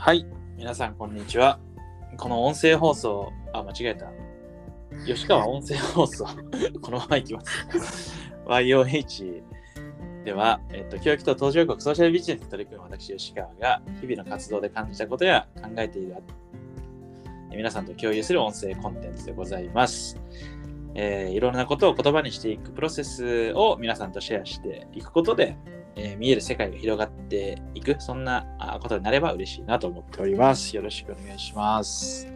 はい、皆さんこんにちは。この音声放送、あ、間違えた。吉川音声放送、このままいきます。YOH では、えっと、教育と途上国ソーシャルビジネスに取り組む私、吉川が日々の活動で感じたことや考えているえ皆さんと共有する音声コンテンツでございます。えーいろんなことを言葉にしていくプロセスを皆さんとシェアしていくことで、えー見える世界が広がっていく、そんなことになれば嬉しいなと思っております。よろしくお願いします。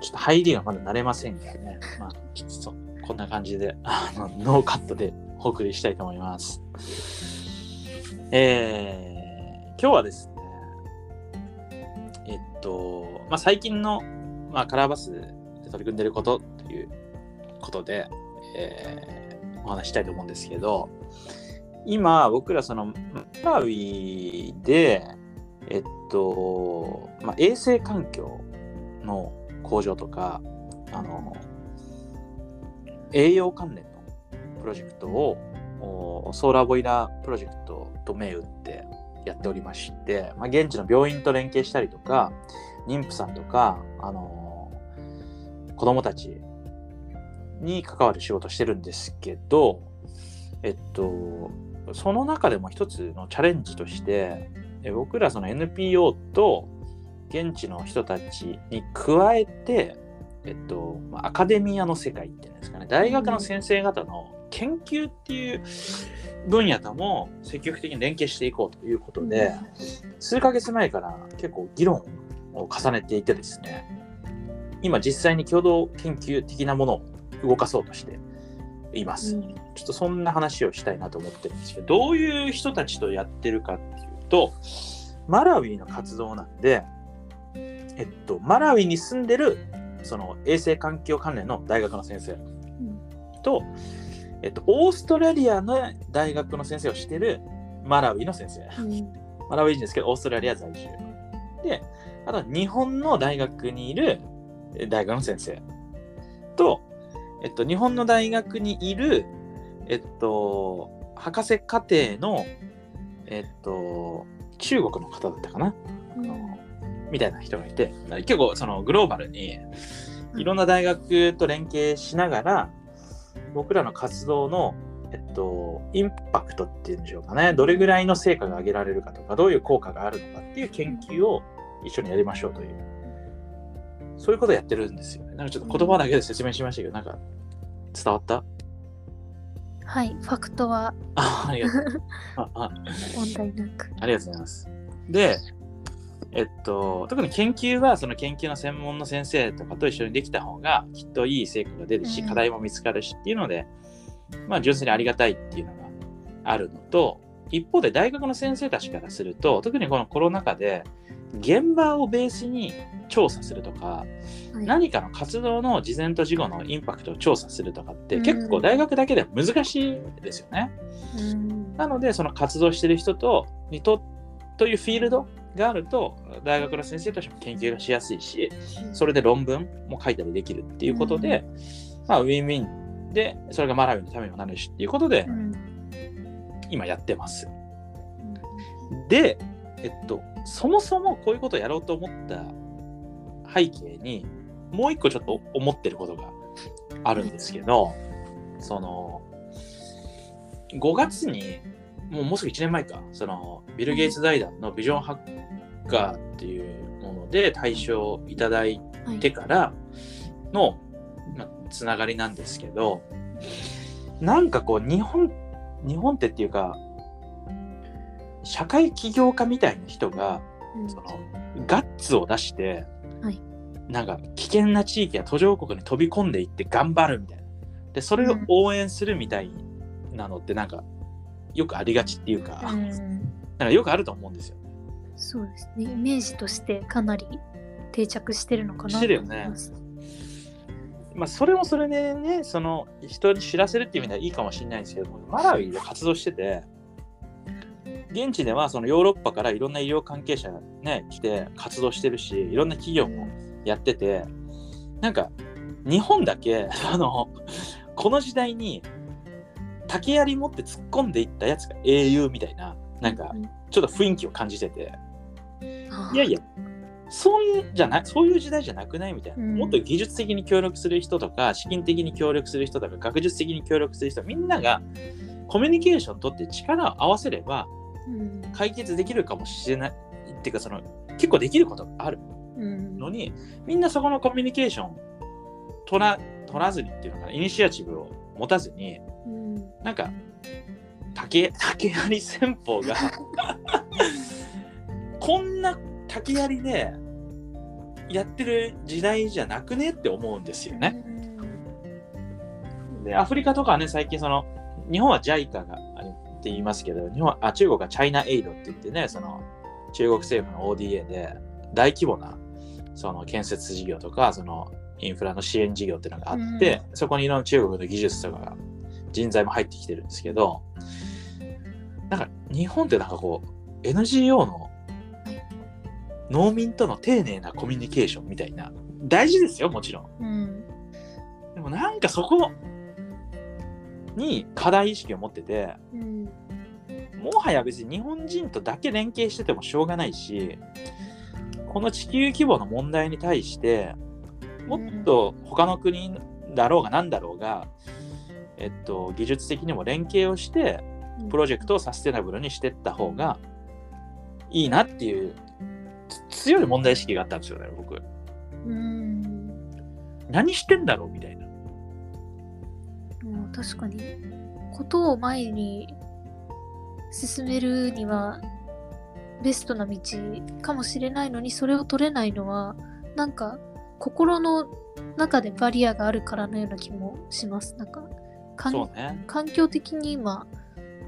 ちょっと入りがまだ慣れませんがね、まあ、ちょっとこんな感じであの、ノーカットでお送りしたいと思います。えー今日はですね、えっと、まあ、最近の、まあ、カラーバスで取り組んでることということで、えーお話したいと思うんですけど、今、僕らその、マラウイで、えっと、まあ、衛生環境の向上とか、あの、栄養関連のプロジェクトを、ソーラーボイラープロジェクトと銘打ってやっておりまして、まあ、現地の病院と連携したりとか、妊婦さんとか、あの子供たちに関わる仕事してるんですけど、えっと、その中でも一つのチャレンジとして、僕らその NPO と現地の人たちに加えて、えっと、アカデミアの世界っていうんですかね、大学の先生方の研究っていう分野とも積極的に連携していこうということで、数ヶ月前から結構議論を重ねていてですね、今実際に共同研究的なものを動かそうとしています。うんちょっとそんな話をしたいなと思ってるんですけど、どういう人たちとやってるかっていうと、マラウィの活動なんで、えっと、マラウィに住んでる、その衛生環境関連の大学の先生と、えっと、オーストラリアの大学の先生をしてるマラウィの先生。うんマラウィ人ですけど、オーストラリア在住。で、あとは日本の大学にいるえ大学の先生と、えっと、日本の大学にいる、えっと、博士課程の、えっと、中国の方だったかな、みたいな人がいて、結構そのグローバルにいろんな大学と連携しながら、僕らの活動の、えっと、インパクトっていうんでしょうかね、どれぐらいの成果が上げられるかとか、どういう効果があるのかっていう研究を一緒にやりましょうという、そういうことをやってるんですよね。なんかちょっと言葉だけで説明しましたけど、なんか伝わった？はい、ファクトはあありがとう。ああ問題なく。ありがとうございます。で、えっと、特に研究はその研究の専門の先生とかと一緒にできた方がきっといい成果が出るし、うん課題も見つかるしっていうので、まあ純粋にありがたいっていうのがあるのと、一方で大学の先生たちからすると、特にこのコロナ禍で現場をベースに調査するとか、はい。何かの活動の事前と事後のインパクトを調査するとかってうん。結構大学だけでは難しいですよね。うん。なので、その活動してる人と、にと、というフィールドがあると、大学の先生としても研究がしやすいし、それで論文も書いたりできるっていうことで、まあ、ウィンウィンで、それがマラウィのためにもなるしっていうことでう、ん今やってます。で、えっと、そもそもこういうことをやろうと思った背景に、もう一個ちょっと思ってることがあるんですけど、その、5月に、もうもうすぐ1年前か、その、ビル・ゲイツ財団のビジョンハッカーっていうもので対象をいただいはいてからの、まあ、つながりなんですけど、なんかこう、日本、日本ってっていうか、社会起業家みたいな人が、うんそのガッツを出して、はいなんか危険な地域や途上国に飛び込んでいって頑張るみたいな。で、それを応援するみたいなのってなんかよくありがちっていうか、うんなんかよくあると思うんですよね。そうですね。イメージとしてかなり定着してるのかなしてるよねと思いまあ、それもそれでね、その人に知らせるっていう意味ではいいかもしれないんですけども、マラウイで活動してて、現地ではそのヨーロッパからいろんな医療関係者がね、来て活動してるし、いろんな企業もやってて、なんか日本だけ、あの、この時代に竹槍持って突っ込んでいったやつが英雄みたいな、なんかうん。ちょっと雰囲気を感じてて、あいやいや、そんじゃないそういう時代じゃなくないみたいな、うん。もっと技術的に協力する人とか、資金的に協力する人とか、学術的に協力する人、みんながコミュニケーション取って力を合わせればうん。解決できるかもしれない。っていうか、その結構できることがある。うん。のに、みんなそこのコミュニケーション取ら取らずにっていうのかな、イニシアチブを持たずに、うん。なんか、竹、竹槍戦法が、こんな竹槍でやってる時代じゃなくねって思うんですよね。で、アフリカとかはね、最近その、日本は JICA がって言いますけど、日本はあ中国はチャイナエイドって言ってね、その中国政府の ODA で大規模なその建設事業とか、そのインフラの支援事業っていうのがあって、そこにいろんな中国の技術とかが人材も入ってきてるんですけど、なんか日本ってなんかこう NGO の農民との丁寧なコミュニケーションみたいな、大事ですよ、もちろん。うん。でもなんかそこに課題意識を持ってて、うんもはや別に日本人とだけ連携しててもしょうがないし、この地球規模の問題に対して、もっと他の国だろうが何だろうが、えっと、技術的にも連携をして、プロジェクトをサステナブルにしていった方がいいなっていうつ強い問題意識があったんですよね、僕。うん何してんだろうみたいな。もう確かにことを前に進めるにはベストな道かもしれないのにそれを取れないのはなんか心の中でバリアがあるからのような気もしますなんかかんね。環境的に今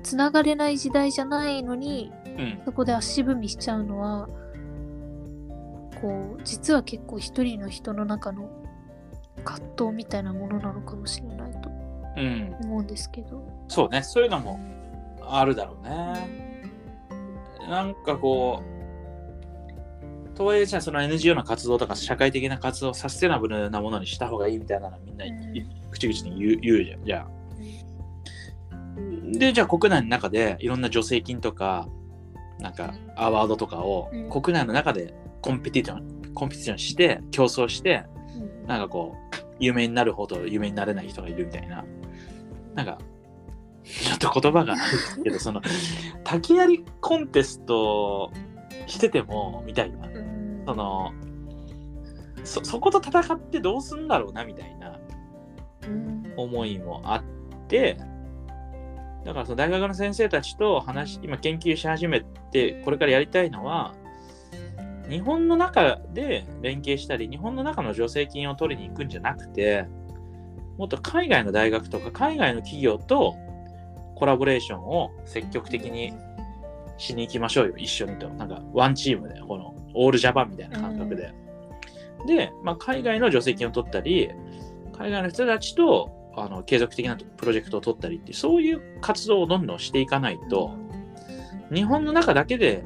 つながれない時代じゃないのにうん。そこで足踏みしちゃうのはこう実は結構一人の人の中の葛藤みたいなものなのかもしれないとうん。思うんですけど。そうね。そういうのもあるだろうね。なんかこう、とはいえじゃあその NGO の活動とか社会的な活動をサステナブルなものにした方がいいみたいなのみんな、うん口々に言う言うじゃん。じゃあ。で、じゃあ国内の中でいろんな助成金とか、なんかアワードとかをうん国内の中でコンペティション、コンペティションして、競争して、うんなんかこう、有名になる方と有名になれない人がいるみたいな。なんか、ちょっと言葉があるんですけど、その、竹槍コンテストしてても、みたいな。うんその、そ、そこと戦ってどうすんだろうな、みたいなうん思いもあって、だからその大学の先生たちと話し、今研究し始めて、これからやりたいのは、日本の中で連携したり、日本の中の助成金を取りに行くんじゃなくて、もっと海外の大学とか海外の企業とコラボレーションを積極的にしに行きましょうよ、一緒にと。なんか、ワンチームで、この、オールジャパンみたいな感覚で。で、まあ、海外の助成金を取ったり、海外の人たちとあの継続的なプロジェクトを取ったりって、そういう活動をどんどんしていかないと、日本の中だけで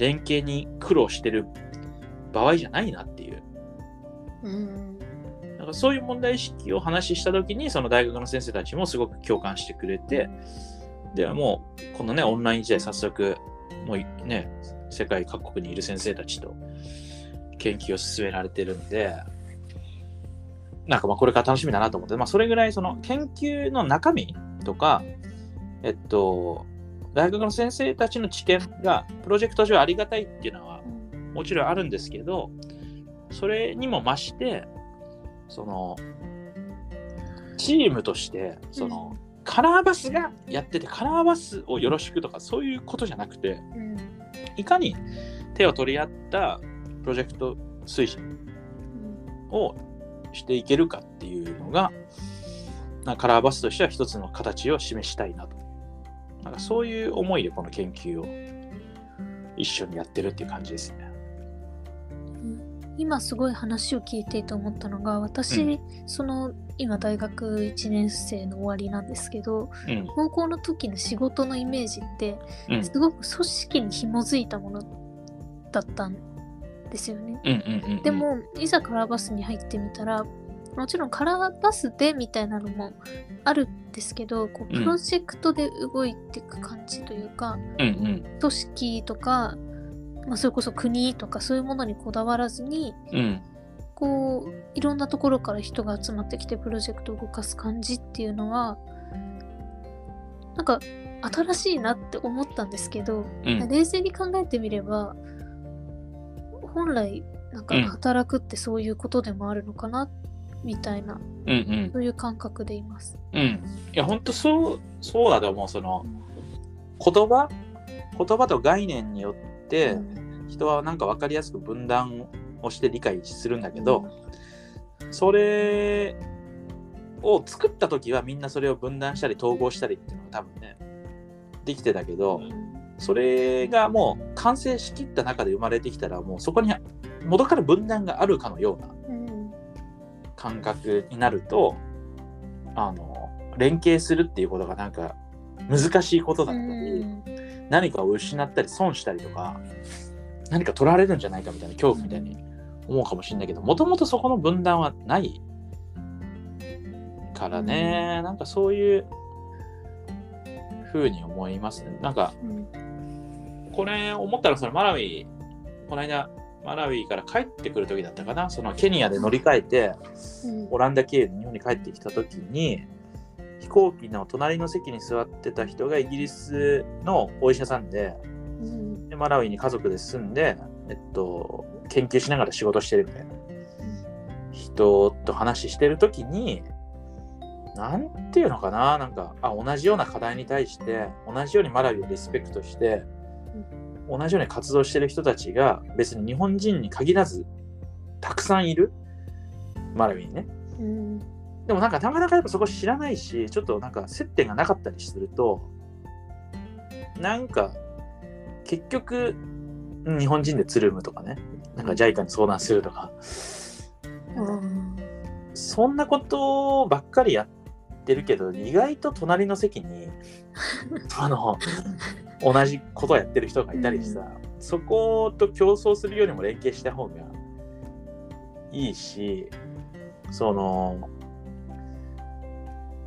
連携に苦労してる場合じゃないなっていう。うんなんかそういう問題意識を話したときに、その大学の先生たちもすごく共感してくれて、で、もう、このね、オンライン時代早速、もうね、世界各国にいる先生たちと研究を進められてるんで、なんかまあこれから楽しみだなと思って、まあそれぐらいその研究の中身とか、えっと、大学の先生たちの知見がプロジェクト上ありがたいっていうのはもちろんあるんですけど、それにも増して、その、チームとして、その、カラーバスがやってて、カラーバスをよろしくとか、そういうことじゃなくて、うんいかに手を取り合ったプロジェクト推進をしていけるかっていうのが、カラーバスとしては一つの形を示したいなと。なんかそういう思いでこの研究を一緒にやってるっていう感じですね。今すごい話を聞いていて思ったのが私、うその今大学1年生の終わりなんですけどうん。高校の時の仕事のイメージってうんすごく組織に紐づいたものだったんですよね。で、もいざカラーバスに入ってみたらもちろんカラーバスでみたいなのもあるんですけどこううんプロジェクトで動いていく感じというか、うんうん。組織とかまあ、それこそ国とかそういうものにこだわらずにうん。こういろんなところから人が集まってきてプロジェクトを動かす感じっていうのはなんか新しいなって思ったんですけど、うん。冷静に考えてみれば本来なんかうん働くってそういうことでもあるのかな、みたいなうんうん。そういう感覚でいます。うん。いや、本当そう、そうだと思う。その、言葉？言葉と概念によって、うん人はなんか分かりやすく分断をして理解するんだけど、それを作った時はみんなそれを分断したり統合したりっていうのが多分ねできてたけどそれがもう完成しきった中で生まれてきたらもうそこに元から分断があるかのようなうん感覚になるとあの連携するっていうことがなんか難しいことだったり、うん。何かを失ったり損したりとか何か取られるんじゃないかみたいな恐怖みたいに思うかもしれないけどもともとそこの分断はないからね、なんかそういうふうに思いますね。なんかうん。これ思ったらそのマラウィこの間マラウィから帰ってくる時だったかな。そのケニアで乗り換えてうん。オランダ経由で日本に帰ってきた時に飛行機の隣の席に座ってた人がイギリスのお医者さんでうん。でマラウイに家族で住んで、えっと、研究しながら仕事してるみたいな。人と話してる時になんていうのかな。なんかあ同じような課題に対して同じようにマラウイをリスペクトして同じように活動してる人たちが別に日本人に限らずたくさんいる。マラウイにね。うん。でもなんかなかなかやっぱそこ知らないし、ちょっとなんか接点がなかったりすると、なんか結局うん日本人でつるむとかね、なんか JICA に相談するとか、うん。そんなことばっかりやってるけど、意外と隣の席に、あの、同じことをやってる人がいたりさ、そこと競争するよりも連携した方がいいし、その、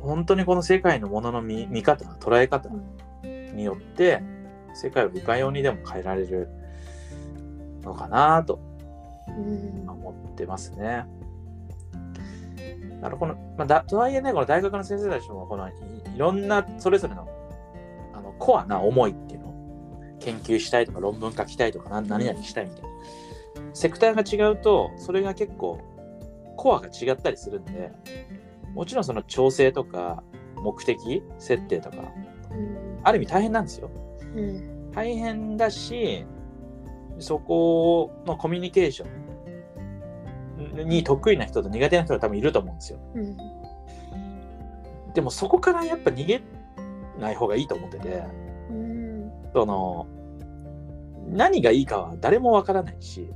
本当にこの世界のものの見見方、捉え方によって、世界をいかようにでも変えられるのかなとうん思ってますね。だからこの、まあ、だとはいえね、この大学の先生たちも、このいいろんなそれぞれのあのコアな思いっ研究したいとか論文書きたいとか何何々したいみたいな。セクターが違うと、それが結構コアが違ったりするんで、もちろんその調整とか目的設定とか、うんある意味大変なんですよ。うん大変だし、そこのコミュニケーションに得意な人と苦手な人が多分いると思うんですよ。うんでもそこからやっぱ逃げない方がいいと思ってて、うんその、何がいいかは誰もわからないし、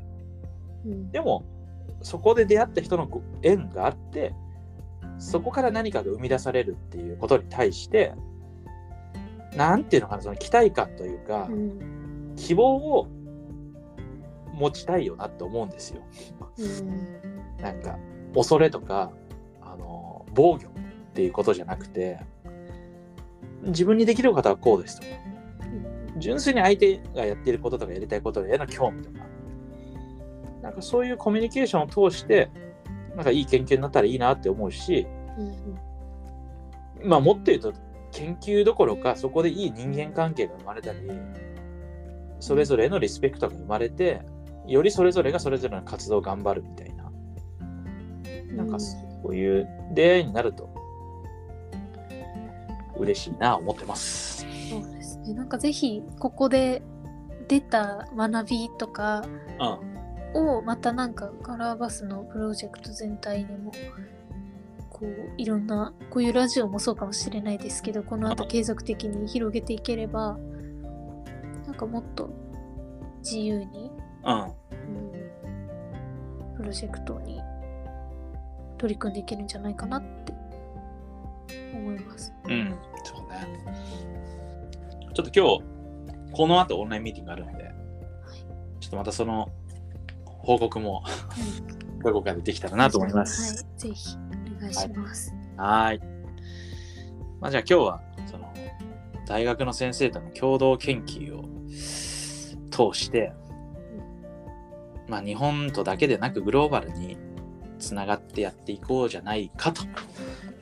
うん。でもそこで出会った人のご縁があって、そこから何かが生み出されるっていうことに対して、なんていうのかな、その期待感というか、うん希望を持ちたいよなって思うんですよ。うん。なんか恐れとかあの防御っていうことじゃなくて自分にできることはこうですと。か純粋に相手がやっていることとかやりたいことへの興味とか。なんかそういうコミュニケーションを通してなんかいい研究になったらいいなって思うしまあもっと言うと研究どころかそこでいい人間関係が生まれたりそれぞれのリスペクトが生まれてよりそれぞれがそれぞれの活動を頑張るみたいな。なんかそういう出会いになると嬉しいな思ってます。でなんかぜひここで出た学びとかうん。をまたなんかカラーバスのプロジェクト全体にもこういろんなこういうラジオもそうかもしれないですけどこの後継続的に広げていければなんかもっと自由に、うん。うん、プロジェクトに取り組んでいけるんじゃないかなって思います。うん。そうね。ちょっと今日、この後オンラインミーティングがあるので、ちょっとまたその報告もどこかでできたらなと思います。はい、ぜひお願いします。はーい。まあじゃあ今日は、その、大学の先生との共同研究を通して、まあ、日本とだけでなくグローバルにつながってやっていこうじゃないかと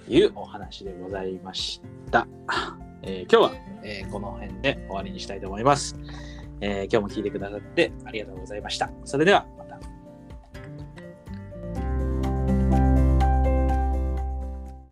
いうお話でございました。えー今日は、えーこの辺で終わりにしたいと思います、えー今日も聞いてくださってありがとうございました。それではまた